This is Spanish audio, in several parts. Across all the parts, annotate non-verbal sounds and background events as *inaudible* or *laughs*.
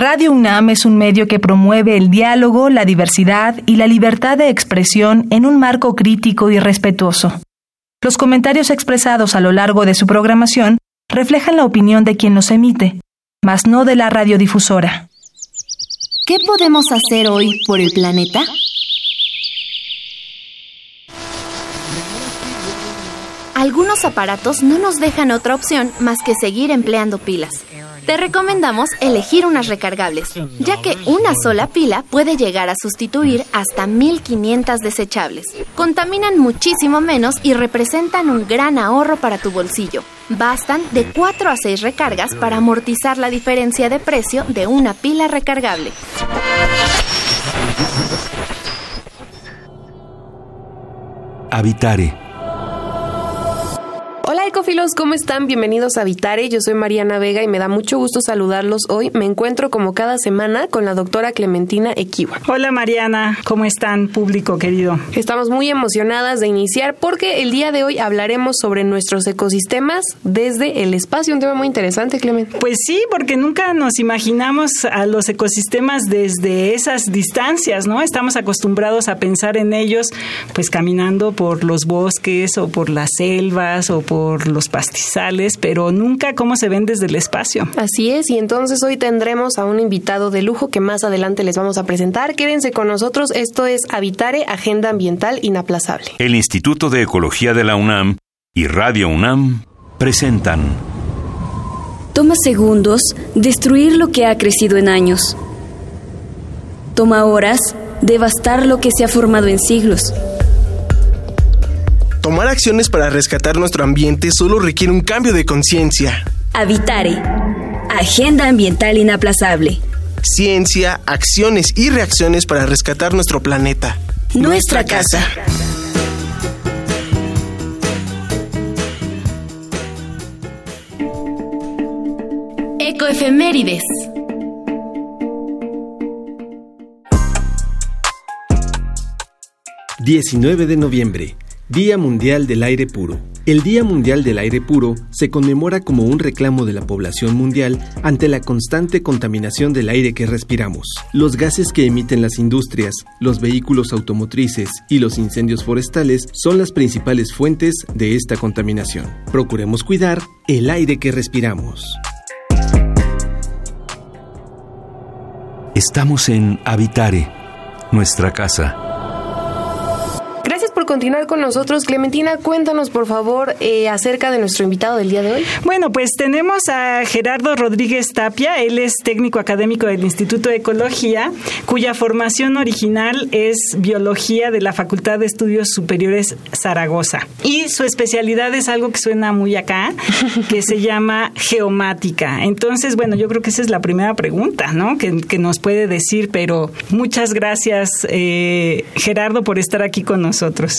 Radio UNAM es un medio que promueve el diálogo, la diversidad y la libertad de expresión en un marco crítico y respetuoso. Los comentarios expresados a lo largo de su programación reflejan la opinión de quien los emite, mas no de la radiodifusora. ¿Qué podemos hacer hoy por el planeta? Algunos aparatos no nos dejan otra opción más que seguir empleando pilas. Te recomendamos elegir unas recargables, ya que una sola pila puede llegar a sustituir hasta 1500 desechables. Contaminan muchísimo menos y representan un gran ahorro para tu bolsillo. Bastan de 4 a 6 recargas para amortizar la diferencia de precio de una pila recargable. Habitare Hola ecofilos, ¿cómo están? Bienvenidos a Vitare. Yo soy Mariana Vega y me da mucho gusto saludarlos hoy. Me encuentro como cada semana con la doctora Clementina Equiwa. Hola Mariana, ¿cómo están público querido? Estamos muy emocionadas de iniciar porque el día de hoy hablaremos sobre nuestros ecosistemas desde el espacio, un tema muy interesante, Clement. Pues sí, porque nunca nos imaginamos a los ecosistemas desde esas distancias, ¿no? Estamos acostumbrados a pensar en ellos pues caminando por los bosques o por las selvas o por por los pastizales, pero nunca cómo se ven desde el espacio. Así es, y entonces hoy tendremos a un invitado de lujo que más adelante les vamos a presentar. Quédense con nosotros, esto es Habitare, Agenda Ambiental Inaplazable. El Instituto de Ecología de la UNAM y Radio UNAM presentan. Toma segundos destruir lo que ha crecido en años. Toma horas devastar lo que se ha formado en siglos. Tomar acciones para rescatar nuestro ambiente solo requiere un cambio de conciencia. Habitare. Agenda ambiental inaplazable. Ciencia, acciones y reacciones para rescatar nuestro planeta. Nuestra, casa. Ecoefemérides. ...19 de noviembre... Día Mundial del Aire Puro. El Día Mundial del Aire Puro se conmemora como un reclamo de la población mundial ante la constante contaminación del aire que respiramos. Los gases que emiten las industrias, los vehículos automotrices y los incendios forestales son las principales fuentes de esta contaminación. Procuremos cuidar el aire que respiramos. Estamos en Habitare, nuestra casa continuar con nosotros. Clementina, cuéntanos por favor eh, acerca de nuestro invitado del día de hoy. Bueno, pues tenemos a Gerardo Rodríguez Tapia. Él es técnico académico del Instituto de Ecología, cuya formación original es biología de la Facultad de Estudios Superiores Zaragoza. Y su especialidad es algo que suena muy acá, *laughs* que se llama geomática. Entonces, bueno, yo creo que esa es la primera pregunta, ¿no? Que, que nos puede decir, pero muchas gracias, eh, Gerardo, por estar aquí con nosotros.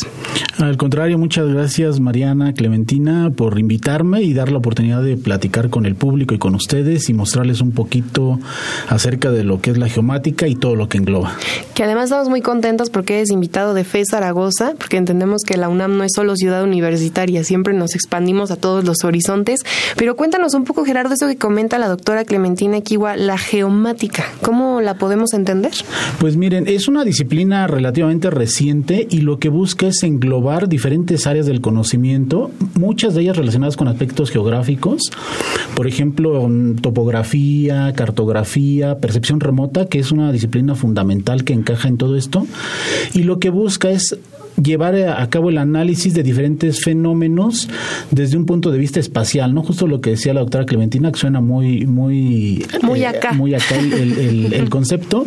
Al contrario, muchas gracias Mariana Clementina por invitarme y dar la oportunidad de platicar con el público y con ustedes y mostrarles un poquito acerca de lo que es la geomática y todo lo que engloba. Que además estamos muy contentos porque eres invitado de FE Zaragoza, porque entendemos que la UNAM no es solo ciudad universitaria, siempre nos expandimos a todos los horizontes. Pero cuéntanos un poco, Gerardo, eso que comenta la doctora Clementina Kiwa, la geomática, ¿cómo la podemos entender? Pues miren, es una disciplina relativamente reciente y lo que busca es englobar diferentes áreas del conocimiento, muchas de ellas relacionadas con aspectos geográficos, por ejemplo, topografía, cartografía, percepción remota, que es una disciplina fundamental que encaja en todo esto, y lo que busca es llevar a cabo el análisis de diferentes fenómenos desde un punto de vista espacial, ¿no? Justo lo que decía la doctora Clementina, que suena muy, muy, muy eh, acá, muy acá el, *laughs* concepto,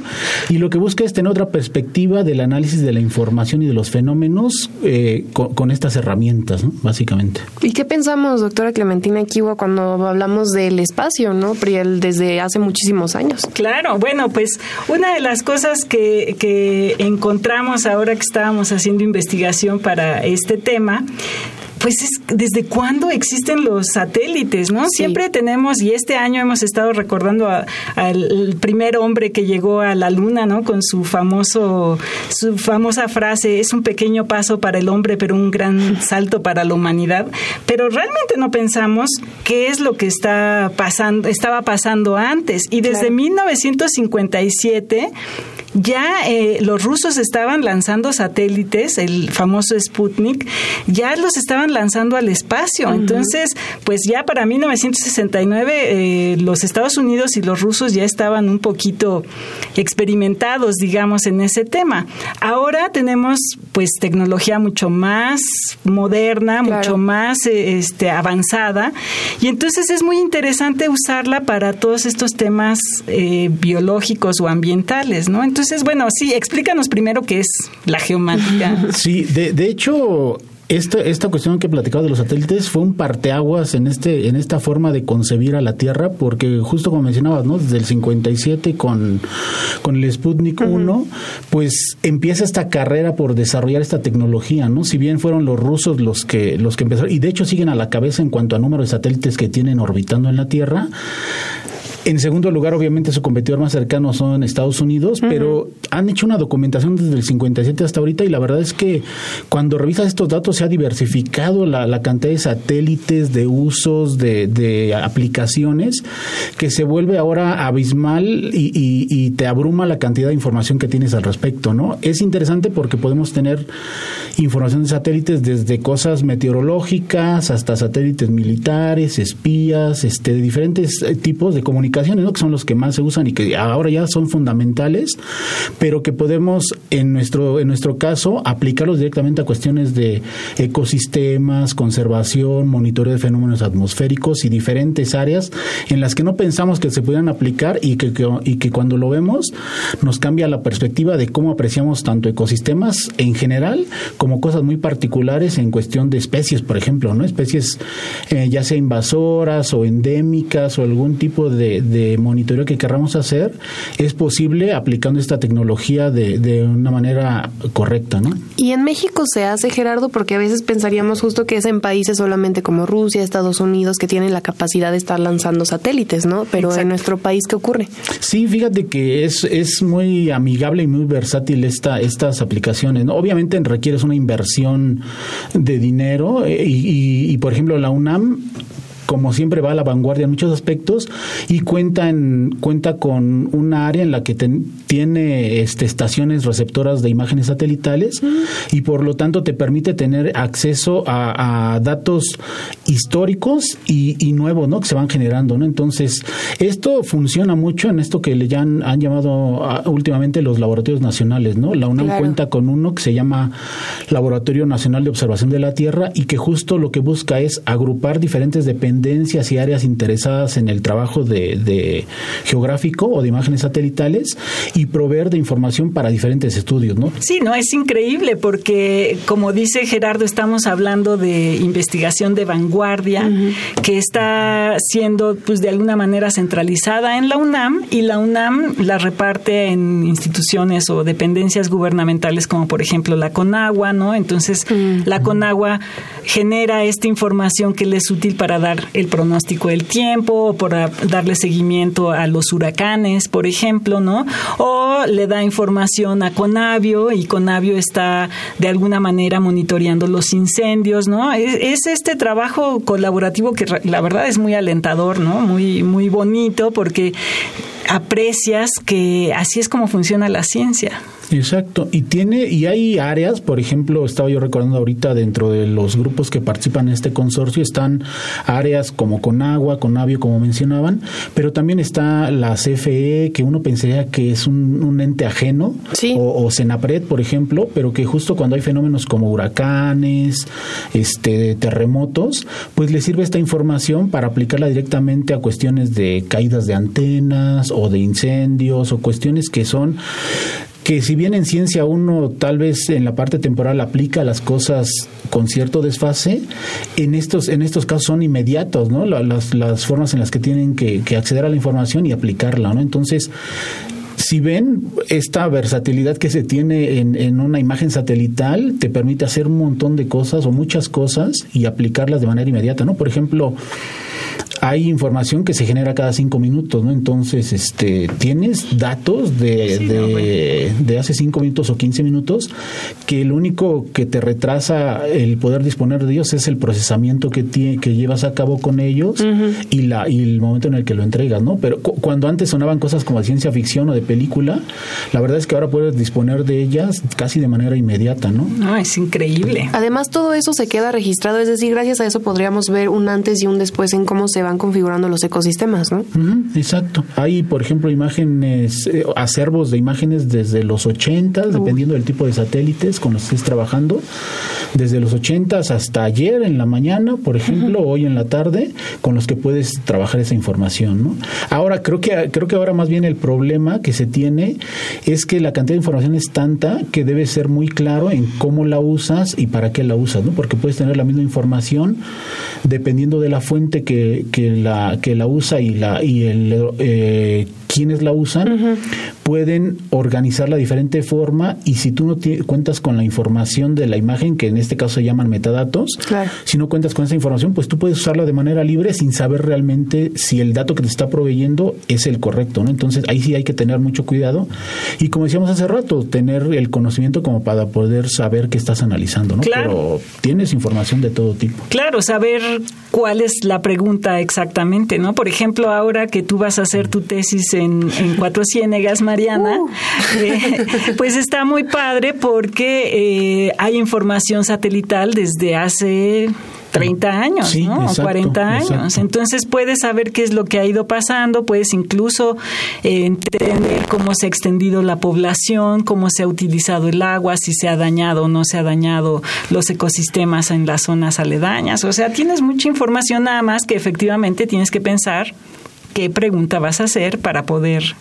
y lo que busca es tener otra perspectiva del análisis de la información y de los fenómenos eh, con, estas herramientas, ¿no? básicamente. ¿Y qué pensamos, doctora Clementina Kiwa, cuando hablamos del espacio, ¿no? Priel, desde hace muchísimos años. Claro, bueno, pues una de las cosas que, que encontramos ahora que estábamos haciendo investigación para este tema pues es desde cuándo existen los satélites, ¿no? Siempre tenemos, y este año hemos estado recordando al primer hombre que llegó a la luna, ¿no? Con su famoso, su famosa frase, es un pequeño paso para el hombre, pero un gran salto para la humanidad. Pero realmente no pensamos qué es lo que está pasando, estaba pasando antes. Y desde 1957 ya eh, los rusos estaban lanzando satélites, el famoso Sputnik, ya los estaban lanzando al espacio. Entonces, pues ya para 1969 eh, los Estados Unidos y los rusos ya estaban un poquito experimentados, digamos, en ese tema. Ahora tenemos pues tecnología mucho más moderna, mucho más eh, este, avanzada y entonces es muy interesante usarla para todos estos temas biológicos o ambientales, ¿no? Entonces, entonces, bueno, sí, explícanos primero qué es la geomántica. *laughs* Sí, de, de hecho, esta, esta cuestión que he platicado de los satélites fue un parteaguas en este en esta forma de concebir a la Tierra, porque justo como mencionabas, ¿no? Desde el 57 con, con el Sputnik 1, pues empieza esta carrera por desarrollar esta tecnología, ¿no? Si bien fueron los rusos los que los que empezaron y de hecho siguen a la cabeza en cuanto a número de satélites que tienen orbitando en la Tierra, en segundo lugar, obviamente, su competidor más cercano son Estados Unidos, pero han hecho una documentación desde el 57 hasta ahorita y la verdad es que cuando revisas estos datos se ha diversificado la, cantidad de satélites, de usos, de, aplicaciones, que se vuelve ahora abismal y, y, te abruma la cantidad de información que tienes al respecto, ¿no? Es interesante porque podemos tener información de satélites desde cosas meteorológicas hasta satélites militares, espías, este, de diferentes tipos de comunicación que son los que más se usan y que ahora ya son fundamentales, pero que podemos en nuestro, en nuestro caso aplicarlos directamente a cuestiones de ecosistemas, conservación, monitoreo de fenómenos atmosféricos y diferentes áreas en las que no pensamos que se pudieran aplicar y que, y que cuando lo vemos nos cambia la perspectiva de cómo apreciamos tanto ecosistemas en general como cosas muy particulares en cuestión de especies, por ejemplo, ¿no? Especies eh, ya sea invasoras o endémicas o algún tipo de, de monitoreo que querramos hacer es posible aplicando esta tecnología de, de una manera correcta, ¿no? Y en México se hace, Gerardo, porque a veces pensaríamos justo que es en países solamente como Rusia, Estados Unidos, que tienen la capacidad de estar lanzando satélites, ¿no? Pero en nuestro país, ¿qué ocurre? Sí, fíjate que es, es muy amigable y muy versátil esta, estas aplicaciones, ¿no? Obviamente requieres una inversión de dinero eh, y, y por ejemplo, la UNAM como siempre va a la vanguardia en muchos aspectos y cuenta en, cuenta con una área en la que tiene este, estaciones receptoras de imágenes satelitales y por lo tanto te permite tener acceso a, datos históricos y, nuevos ¿no? que se van generando. ¿no? Entonces, esto funciona mucho en esto que le han, han llamado ah, últimamente los laboratorios nacionales. ¿no? La UNAM cuenta con uno que se llama Laboratorio Nacional de Observación de la Tierra y que justo lo que busca es agrupar diferentes dependencias tendencias y áreas interesadas en el trabajo de, geográfico o de imágenes satelitales y proveer de información para diferentes estudios, ¿no? Sí, no, es increíble porque, como dice Gerardo, estamos hablando de investigación de vanguardia que está siendo, pues, de alguna manera centralizada en la UNAM y la UNAM la reparte en instituciones o dependencias gubernamentales como, por ejemplo, la CONAGUA, ¿no? Entonces, la CONAGUA genera esta información que le es útil para dar el pronóstico del tiempo, por darle seguimiento a los huracanes, por ejemplo, ¿no? O le da información a Conavio y Conavio está de alguna manera monitoreando los incendios, ¿no? Es, este trabajo colaborativo que la verdad es muy alentador, ¿no? Muy, muy bonito porque aprecias que así es como funciona la ciencia. Exacto, y tiene y hay áreas, por ejemplo, estaba yo recordando ahorita dentro de los grupos que participan en este consorcio están áreas como Conagua, Conavio, como mencionaban, pero también está la CFE, que uno pensaría que es un, ente ajeno, o, o, Senapred, por ejemplo, pero que justo cuando hay fenómenos como huracanes, este terremotos, pues le sirve esta información para aplicarla directamente a cuestiones de caídas de antenas o de incendios o cuestiones que son que si bien en ciencia uno tal vez en la parte temporal aplica las cosas con cierto desfase, en estos, en estos casos son inmediatos, ¿no? Las, las formas en las que tienen que, acceder a la información y aplicarla, ¿no? Entonces, si ven esta versatilidad que se tiene en, en, una imagen satelital, te permite hacer un montón de cosas o muchas cosas y aplicarlas de manera inmediata, ¿no? Por ejemplo, hay información que se genera cada cinco minutos, ¿no? Entonces, este, tienes datos de, de, hace cinco minutos o quince minutos que lo único que te retrasa el poder disponer de ellos es el procesamiento que, que llevas a cabo con ellos y, la, y el momento en el que lo entregas, ¿no? Pero cuando antes sonaban cosas como de ciencia ficción o de película, la verdad es que ahora puedes disponer de ellas casi de manera inmediata, ¿no? No, es increíble. Además, todo eso se queda registrado, es decir, gracias a eso podríamos ver un antes y un después en cómo se van configurando los ecosistemas, ¿no? exacto. Hay, por ejemplo, imágenes, eh, acervos de imágenes desde los 80, dependiendo del tipo de satélites con los que estés trabajando, desde los 80 hasta ayer en la mañana, por ejemplo, hoy en la tarde, con los que puedes trabajar esa información, ¿no? Ahora, creo que, creo que ahora más bien el problema que se tiene es que la cantidad de información es tanta que debe ser muy claro en cómo la usas y para qué la usas, ¿no? Porque puedes tener la misma información dependiendo de la fuente que, que la, que la usa y, la, y el, eh, quienes la usan, pueden organizarla de diferente forma y si tú no cuentas con la información de la imagen, que en este caso se llaman metadatos, si no cuentas con esa información, pues tú puedes usarla de manera libre sin saber realmente si el dato que te está proveyendo es el correcto, ¿no? Entonces ahí sí hay que tener mucho cuidado y como decíamos hace rato, tener el conocimiento como para poder saber qué estás analizando, ¿no? Pero tienes información de todo tipo. Claro, saber cuál es la pregunta exactamente, ¿no? Por ejemplo, ahora que tú vas a hacer tu tesis en, Cuatro Ciénegas, Mariana, uh. eh, pues está muy padre porque eh, hay información satelital desde hace 30 años, ¿no? o 40 años. Entonces puedes saber qué es lo que ha ido pasando, puedes incluso eh, entender cómo se ha extendido la población, cómo se ha utilizado el agua, si se ha dañado o no se ha dañado los ecosistemas en las zonas aledañas. O sea, tienes mucha información nada más que efectivamente tienes que pensar qué pregunta vas a hacer para poder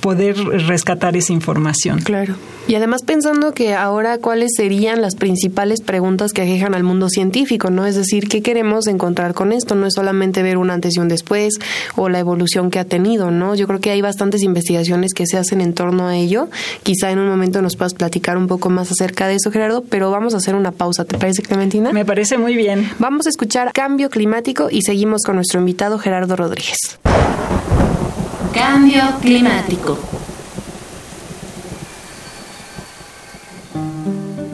poder rescatar esa información. Claro. Y además pensando que ahora cuáles serían las principales preguntas que aquejan al mundo científico, ¿no? Es decir, ¿qué queremos encontrar con esto? No es solamente ver un antes y un después o la evolución que ha tenido, ¿no? Yo creo que hay bastantes investigaciones que se hacen en torno a ello. Quizá en un momento nos puedas platicar un poco más acerca de eso, Gerardo, pero vamos a hacer una pausa, ¿te parece, Clementina? Me parece muy bien. Vamos a escuchar Cambio Climático y seguimos con nuestro invitado Gerardo Rodríguez. Cambio climático.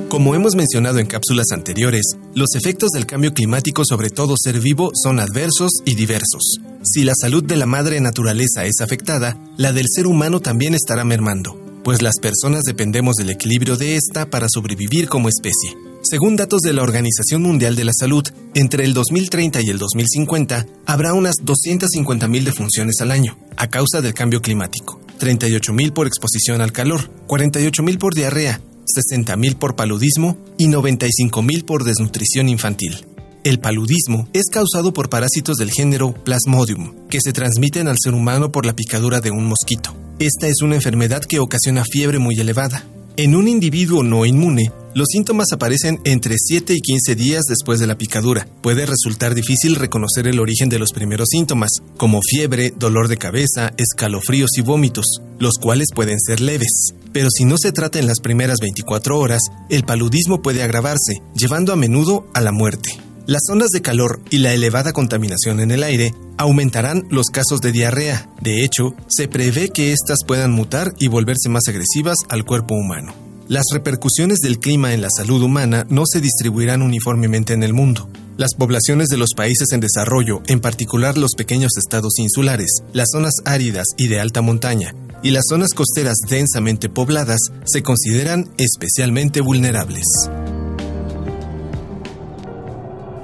Como hemos mencionado en cápsulas anteriores, los efectos del cambio climático sobre todo ser vivo son adversos y diversos. Si la salud de la madre naturaleza es afectada, la del ser humano también estará mermando, pues las personas dependemos del equilibrio de esta para sobrevivir como especie. Según datos de la Organización Mundial de la Salud, entre el 2030 y el 2050 habrá unas 250.000 defunciones al año a causa del cambio climático, 38.000 por exposición al calor, 48.000 por diarrea, 60.000 por paludismo y 95.000 por desnutrición infantil. El paludismo es causado por parásitos del género Plasmodium, que se transmiten al ser humano por la picadura de un mosquito. Esta es una enfermedad que ocasiona fiebre muy elevada. En un individuo no inmune, los síntomas aparecen entre 7 y 15 días después de la picadura. Puede resultar difícil reconocer el origen de los primeros síntomas, como fiebre, dolor de cabeza, escalofríos y vómitos, los cuales pueden ser leves. Pero si no se trata en las primeras 24 horas, el paludismo puede agravarse, llevando a menudo a la muerte. Las ondas de calor y la elevada contaminación en el aire aumentarán los casos de diarrea. De hecho, se prevé que éstas puedan mutar y volverse más agresivas al cuerpo humano. Las repercusiones del clima en la salud humana no se distribuirán uniformemente en el mundo. Las poblaciones de los países en desarrollo, en particular los pequeños estados insulares, las zonas áridas y de alta montaña, y las zonas costeras densamente pobladas, se consideran especialmente vulnerables.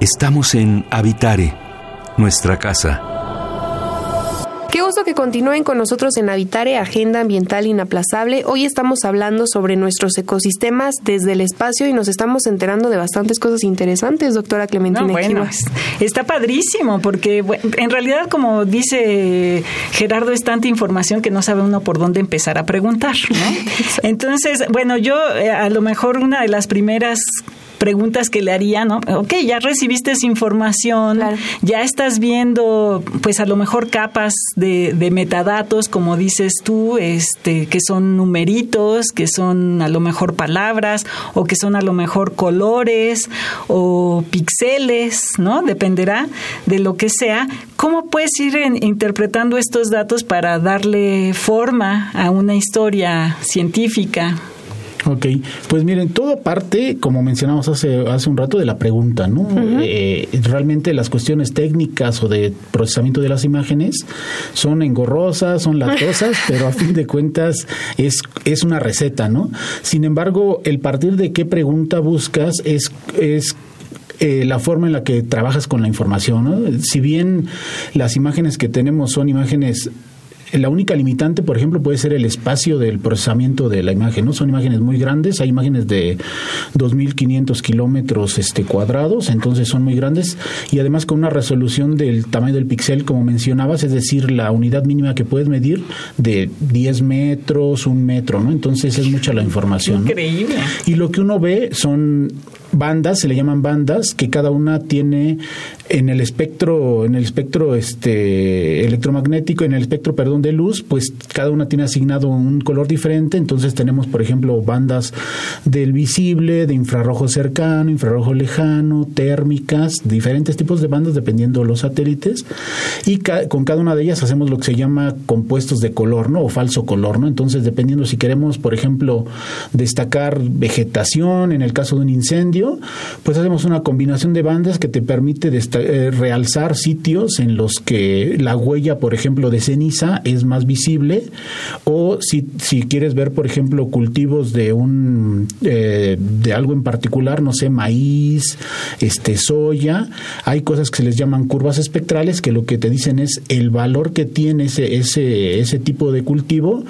Estamos en Habitare, nuestra casa Qué gusto que continúen con nosotros en Habitare, Agenda Ambiental Inaplazable. Hoy estamos hablando sobre nuestros ecosistemas desde el espacio y nos estamos enterando de bastantes cosas interesantes, doctora Clementina. No, bueno, está padrísimo porque en realidad, como dice Gerardo, es tanta información que no sabe uno por dónde empezar a preguntar. *laughs* Entonces, bueno, yo eh, a lo mejor una de las primeras preguntas que le haría, ¿no? Ok, ya recibiste esa información, ya estás viendo, pues a lo mejor capas de, de metadatos, como dices tú, este, que son numeritos, que son a lo mejor palabras, o que son a lo mejor colores, o píxeles, ¿no? Dependerá de lo que sea. ¿Cómo puedes ir interpretando estos datos para darle forma a una historia científica? Ok, pues miren, todo parte, como mencionamos hace, hace un rato, de la pregunta, ¿no? Eh, realmente las cuestiones técnicas o de procesamiento de las imágenes son engorrosas, son latosas, *laughs* pero a fin de cuentas es, es una receta, ¿no? Sin embargo, el partir de qué pregunta buscas es, es eh, la forma en la que trabajas con la información. ¿no? Si bien las imágenes que tenemos son imágenes la única limitante, por ejemplo, puede ser el espacio del procesamiento de la imagen, ¿no? Son imágenes muy grandes, hay imágenes de 2.500 kilómetros este, cuadrados, entonces son muy grandes y además con una resolución del tamaño del píxel, como mencionabas, es decir, la unidad mínima que puedes medir de 10 metros, un metro, ¿no? Entonces es mucha la información. Increíble. Y lo que uno ve son bandas, se le llaman bandas, que cada una tiene en el espectro, en el espectro este electromagnético, en el espectro, perdón, de luz, pues cada una tiene asignado un color diferente. Entonces tenemos, por ejemplo, bandas del visible, de infrarrojo cercano, infrarrojo lejano, térmicas, diferentes tipos de bandas dependiendo de los satélites. Y con cada una de ellas hacemos lo que se llama compuestos de color, ¿no? O falso color, ¿no? Entonces, dependiendo si queremos, por ejemplo, destacar vegetación, en el caso de un incendio, pues hacemos una combinación de bandas que te permite eh, realzar sitios en los que la huella, por ejemplo, de ceniza es más visible o si, quieres ver, por ejemplo, cultivos de un eh, de algo en particular, no sé, maíz, este soya, hay cosas que se les llaman curvas espectrales que lo que te dicen es el valor que tiene ese ese ese tipo de cultivo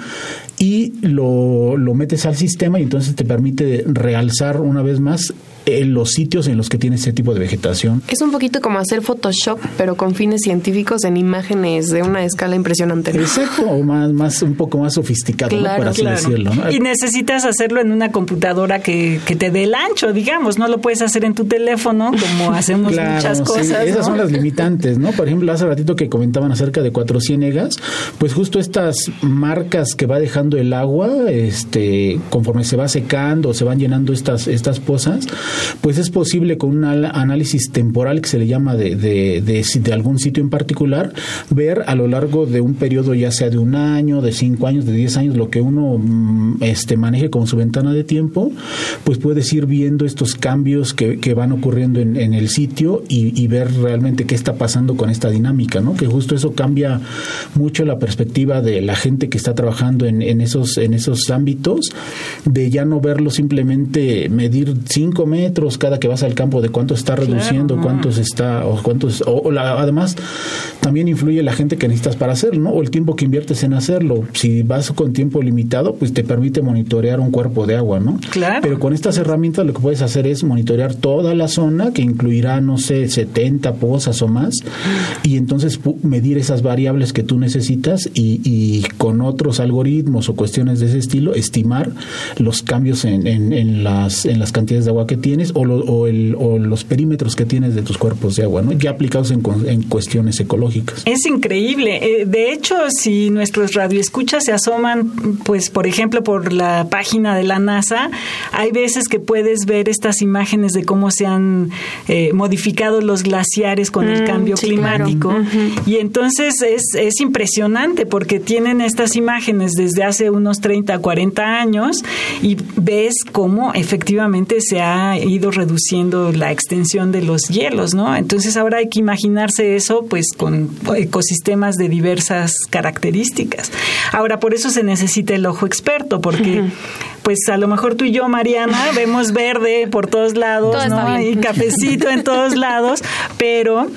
y lo, lo metes al sistema y entonces te permite realzar una vez más en los sitios en los que tiene ese tipo de vegetación. Es un poquito como hacer Photoshop, pero con fines científicos en imágenes de una escala impresionante. Exacto, o más, más un poco más sofisticado, por así decirlo. Y necesitas hacerlo en una computadora que, que, te dé el ancho, digamos, no lo puedes hacer en tu teléfono como *laughs* hacemos muchas cosas. esas son las limitantes, ¿no? Por ejemplo, hace ratito que comentaban acerca de cuatro ciénegas, pues justo estas marcas que va dejando el agua, este, conforme se va secando, se van llenando estas, estas pozas, pues es posible con un análisis temporal que se le llama de, de, de, algún sitio en particular, ver a lo largo de un periodo ya sea de un año, de cinco años, de diez años, lo que uno mm, este, maneje como su ventana de tiempo, pues puedes ir viendo estos cambios que, que van ocurriendo en, en el sitio y, y, ver realmente qué está pasando con esta dinámica, ¿no? Que justo eso cambia mucho la perspectiva de la gente que está trabajando en, en esos, en esos ámbitos, de ya no verlo simplemente medir cinco meses cada que vas al campo de cuánto está reduciendo, cuántos está, o cuántos, o, además también influye la gente que necesitas para hacerlo, ¿no? O el tiempo que inviertes en hacerlo. Si vas con tiempo limitado, pues te permite monitorear un cuerpo de agua, ¿no? Claro. Pero con estas herramientas lo que puedes hacer es monitorear toda la zona, que incluirá, no sé, 70 pozas o más, y entonces medir esas variables que tú necesitas y, y con otros algoritmos o cuestiones de ese estilo, estimar los cambios en, en, en, las, en las cantidades de agua que tienes o, o, el, o, los perímetros que tienes de tus cuerpos de agua, ¿no? ya aplicados en, en cuestiones ecológicas. Es increíble. Eh, de hecho, si nuestros radioescuchas se asoman, pues por ejemplo, por la página de la NASA, hay veces que puedes ver estas imágenes de cómo se han eh, modificado los glaciares con el mm, cambio climático. Y entonces es, es impresionante porque tienen estas imágenes desde hace unos 30, 40 años y ves cómo efectivamente se ha ido reduciendo la extensión de los hielos, ¿no? Entonces ahora hay que imaginarse eso pues con ecosistemas de diversas características. Ahora por eso se necesita el ojo experto porque pues a lo mejor tú y yo, Mariana, *laughs* vemos verde por todos lados, ¿no? Y cafecito en todos lados, pero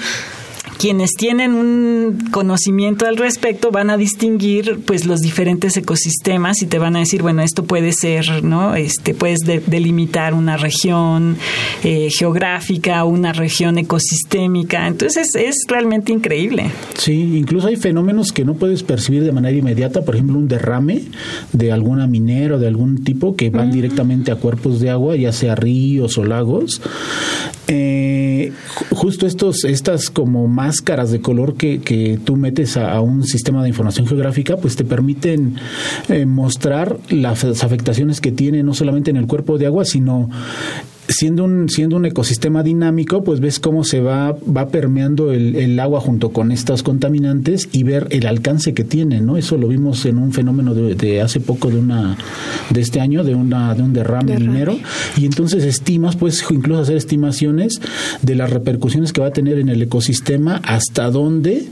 quienes tienen un conocimiento al respecto van a distinguir pues los diferentes ecosistemas y te van a decir, bueno, esto puede ser, ¿no? Este, puedes delimitar una región eh, geográfica, una región ecosistémica. Entonces es realmente increíble. Sí, incluso hay fenómenos que no puedes percibir de manera inmediata, por ejemplo, un derrame de alguna minera o de algún tipo que van directamente a cuerpos de agua, ya sea ríos o lagos. Eh, justo estos, estas como máscaras de color que, que tú metes a, un sistema de información geográfica, pues te permiten eh, mostrar las afectaciones que tiene no solamente en el cuerpo de agua, sino siendo un, siendo un ecosistema dinámico, pues ves cómo se va, va permeando el, el, agua junto con estos contaminantes y ver el alcance que tiene, ¿no? Eso lo vimos en un fenómeno de, hace poco de una, de este año, de una, de un derrame, minero, y entonces estimas, puedes incluso hacer estimaciones de las repercusiones que va a tener en el ecosistema, hasta dónde,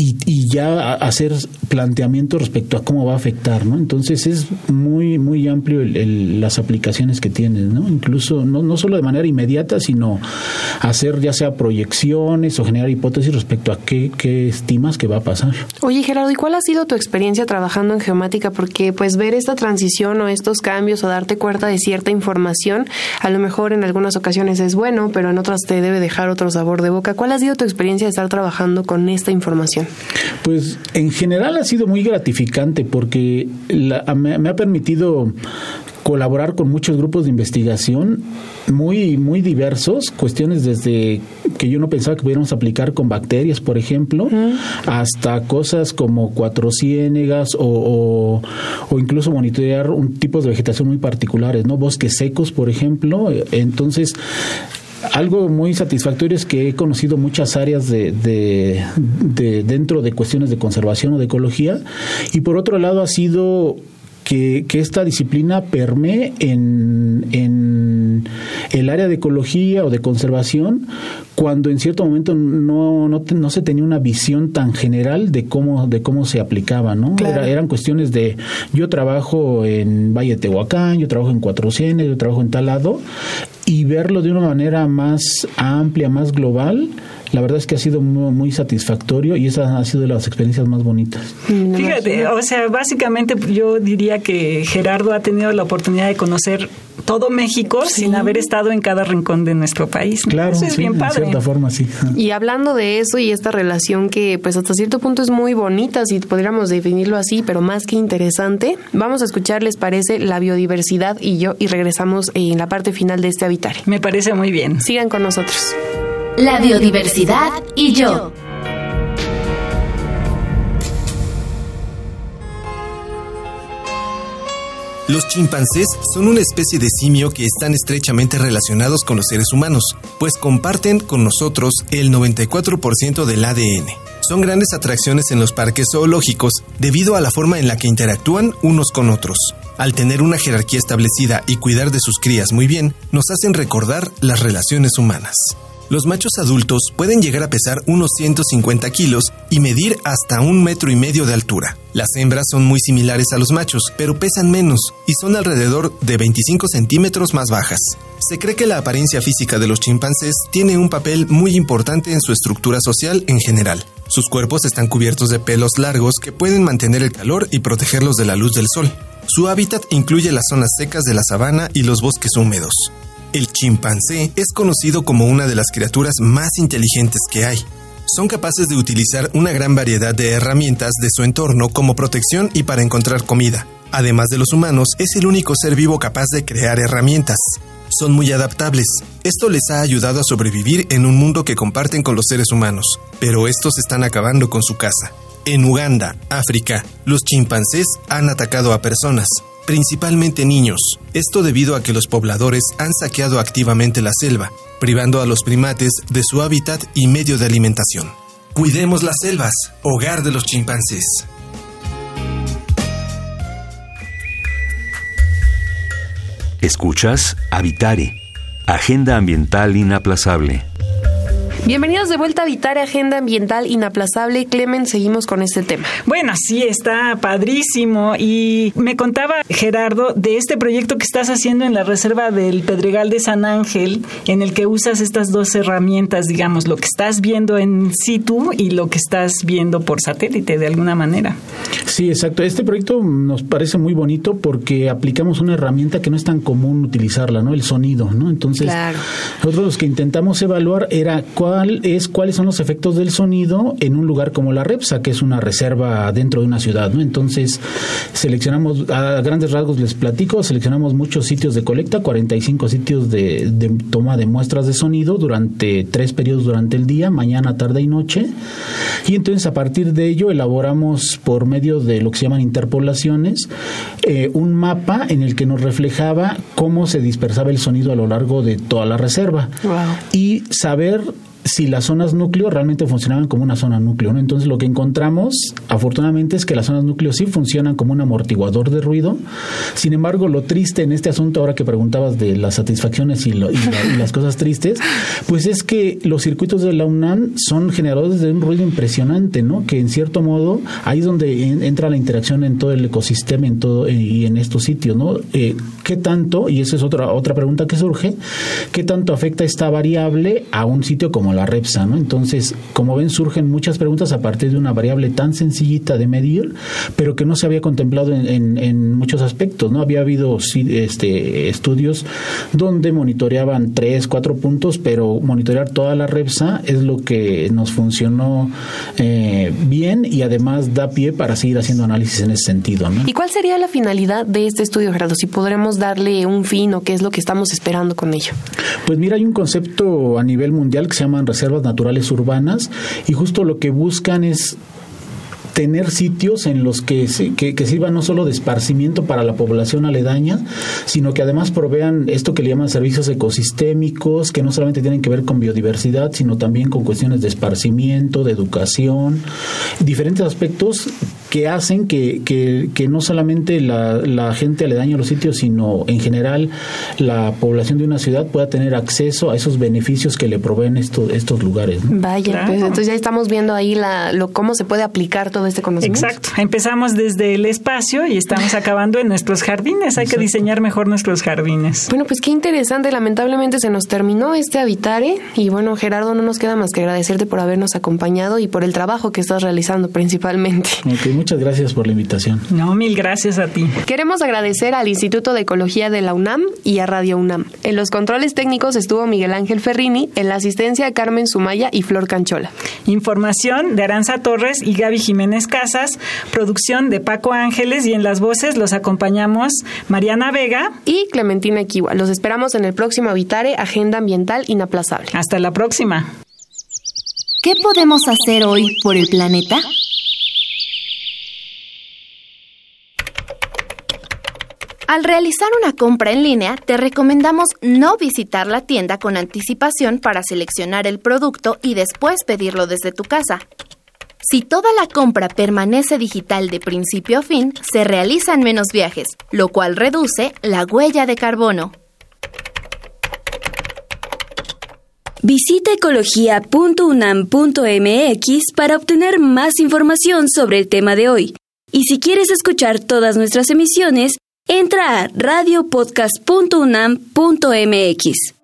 y, y ya hacer planteamientos respecto a cómo va a afectar, ¿no? Entonces es muy, muy amplio el, las aplicaciones que tiene, ¿no? Incluso no no solo de manera inmediata, sino hacer ya sea proyecciones o generar hipótesis respecto a qué, qué estimas que va a pasar. Oye Gerardo, ¿y cuál ha sido tu experiencia trabajando en geomática? Porque pues ver esta transición o estos cambios o darte cuenta de cierta información, a lo mejor en algunas ocasiones es bueno, pero en otras te debe dejar otro sabor de boca. ¿Cuál ha sido tu experiencia de estar trabajando con esta información? Pues en general ha sido muy gratificante porque me ha permitido colaborar con muchos grupos de investigación muy, muy diversos, cuestiones desde que yo no pensaba que pudiéramos aplicar con bacterias, por ejemplo, hasta cosas como cuatro ciénegas o, o, incluso monitorear un tipo de vegetación muy particulares, ¿no? Bosques secos, por ejemplo. Entonces, algo muy satisfactorio es que he conocido muchas áreas de, de, de, dentro de cuestiones de conservación o de ecología y por otro lado ha sido que, esta disciplina permee en, en, el área de ecología o de conservación cuando en cierto momento no, no, no, se tenía una visión tan general de cómo, de cómo se aplicaba, ¿no? eran cuestiones de yo trabajo en Valle de Tehuacán, yo trabajo en Cuatro Cienes, yo trabajo en tal lado, y verlo de una manera más amplia, más global, la verdad es que ha sido muy, satisfactorio y esa ha sido de las experiencias más bonitas. Fíjate, o sea, básicamente yo diría que Gerardo ha tenido la oportunidad de conocer todo México sin haber estado en cada rincón de nuestro país. Claro, eso es bien padre. De cierta forma, sí. Y hablando de eso y esta relación que pues hasta cierto punto es muy bonita, si podríamos definirlo así, pero más que interesante, vamos a escuchar, ¿les parece? La biodiversidad y yo y regresamos en la parte final de este habitario. Me parece muy bien. Sigan con nosotros. La biodiversidad y yo. Los chimpancés son una especie de simio que están estrechamente relacionados con los seres humanos, pues comparten con nosotros el 94% del ADN. Son grandes atracciones en los parques zoológicos debido a la forma en la que interactúan unos con otros. Al tener una jerarquía establecida y cuidar de sus crías muy bien, nos hacen recordar las relaciones humanas. Los machos adultos pueden llegar a pesar unos 150 kilos y medir hasta un metro y medio de altura. Las hembras son muy similares a los machos, pero pesan menos y son alrededor de 25 centímetros más bajas. Se cree que la apariencia física de los chimpancés tiene un papel muy importante en su estructura social en general. Sus cuerpos están cubiertos de pelos largos que pueden mantener el calor y protegerlos de la luz del sol. Su hábitat incluye las zonas secas de la sabana y los bosques húmedos. El chimpancé es conocido como una de las criaturas más inteligentes que hay. Son capaces de utilizar una gran variedad de herramientas de su entorno como protección y para encontrar comida. Además de los humanos, es el único ser vivo capaz de crear herramientas. Son muy adaptables. Esto les ha ayudado a sobrevivir en un mundo que comparten con los seres humanos, pero estos están acabando con su casa. En Uganda, África, los chimpancés han atacado a personas, principalmente niños. Esto debido a que los pobladores han saqueado activamente la selva, privando a los primates de su hábitat y medio de alimentación. Cuidemos las selvas, hogar de los chimpancés. Escuchas Habitare, Agenda Ambiental Inaplazable. Bienvenidos de vuelta a Habitar Agenda Ambiental Inaplazable. Clemen, seguimos con este tema. Bueno, sí, está padrísimo. Y me contaba Gerardo de este proyecto que estás haciendo en la reserva del Pedregal de San Ángel, en el que usas estas dos herramientas, digamos, lo que estás viendo en situ y lo que estás viendo por satélite, de alguna manera. Sí, exacto. Este proyecto nos parece muy bonito porque aplicamos una herramienta que no es tan común utilizarla, ¿no? El sonido, ¿no? Entonces, nosotros lo que intentamos evaluar era cuál es cuáles son los efectos del sonido en un lugar como la Repsa, que es una reserva dentro de una ciudad, ¿no? Entonces, seleccionamos a grandes rasgos les platico, seleccionamos muchos sitios de colecta, 45 sitios de, de toma de muestras de sonido durante tres periodos durante el día, mañana, tarde y noche. Y entonces a partir de ello elaboramos por medio de lo que se llaman interpolaciones eh, un mapa en el que nos reflejaba cómo se dispersaba el sonido a lo largo de toda la reserva. Y saber si las zonas núcleo realmente funcionaban como una zona núcleo. ¿no? Entonces lo que encontramos, afortunadamente, es que las zonas núcleo sí funcionan como un amortiguador de ruido. Sin embargo, lo triste en este asunto, ahora que preguntabas de las satisfacciones y, las cosas tristes, pues es que los circuitos de la UNAM son generadores de un ruido impresionante, ¿no? Que en cierto modo ahí es donde entra la interacción en todo el ecosistema en todo, eh, y en estos sitios, ¿no? Eh, ¿Qué tanto, y esa es otra, otra pregunta que surge, qué tanto afecta esta variable a un sitio como la REPSA, ¿no? Entonces, como ven, surgen muchas preguntas a partir de una variable tan sencillita de medir, pero que no se había contemplado en, muchos aspectos, ¿no? Había habido este, estudios donde monitoreaban tres, cuatro puntos, pero monitorear toda la REPSA es lo que nos funcionó eh, bien y además da pie para seguir haciendo análisis en ese sentido, ¿no? ¿Y cuál sería la finalidad de este estudio, Gerardo? Si podremos darle un fin o qué es lo que estamos esperando con ello. Pues mira, hay un concepto a nivel mundial que se llama reservas naturales urbanas y justo lo que buscan es tener sitios en los que, que, que, sirvan no solo de esparcimiento para la población aledaña, sino que además provean esto que le llaman servicios ecosistémicos, que no solamente tienen que ver con biodiversidad, sino también con cuestiones de esparcimiento, de educación, diferentes aspectos que hacen que, que, no solamente la, la, gente aledaña a los sitios, sino en general la población de una ciudad pueda tener acceso a esos beneficios que le proveen estos, estos lugares. Vaya, pues entonces ya estamos viendo ahí la, lo, cómo se puede aplicar todo este conocimiento. Exacto, empezamos desde el espacio y estamos acabando en nuestros jardines, hay que diseñar mejor nuestros jardines. Bueno, pues qué interesante, lamentablemente se nos terminó este Habitare y bueno, Gerardo, no nos queda más que agradecerte por habernos acompañado y por el trabajo que estás realizando principalmente muchas gracias por la invitación. No, mil gracias a ti. Queremos agradecer al Instituto de Ecología de la UNAM y a Radio UNAM. En los controles técnicos estuvo Miguel Ángel Ferrini, en la asistencia Carmen Sumaya y Flor Canchola. Información de Aranza Torres y Gaby Jiménez Casas, producción de Paco Ángeles y en las voces los acompañamos Mariana Vega y Clementina Equiwa. Los esperamos en el próximo Habitare Agenda Ambiental Inaplazable. Hasta la próxima. ¿Qué podemos hacer hoy por el planeta? Al realizar una compra en línea, te recomendamos no visitar la tienda con anticipación para seleccionar el producto y después pedirlo desde tu casa. Si toda la compra permanece digital de principio a fin, se realizan menos viajes, lo cual reduce la huella de carbono. Visita ecología.unam.mx para obtener más información sobre el tema de hoy. Y si quieres escuchar todas nuestras emisiones, entra a radiopodcast.unam.mx.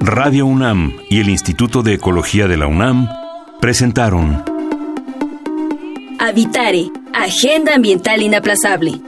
Radio UNAM y el Instituto de Ecología de la UNAM presentaron. Habitare, Agenda Ambiental Inaplazable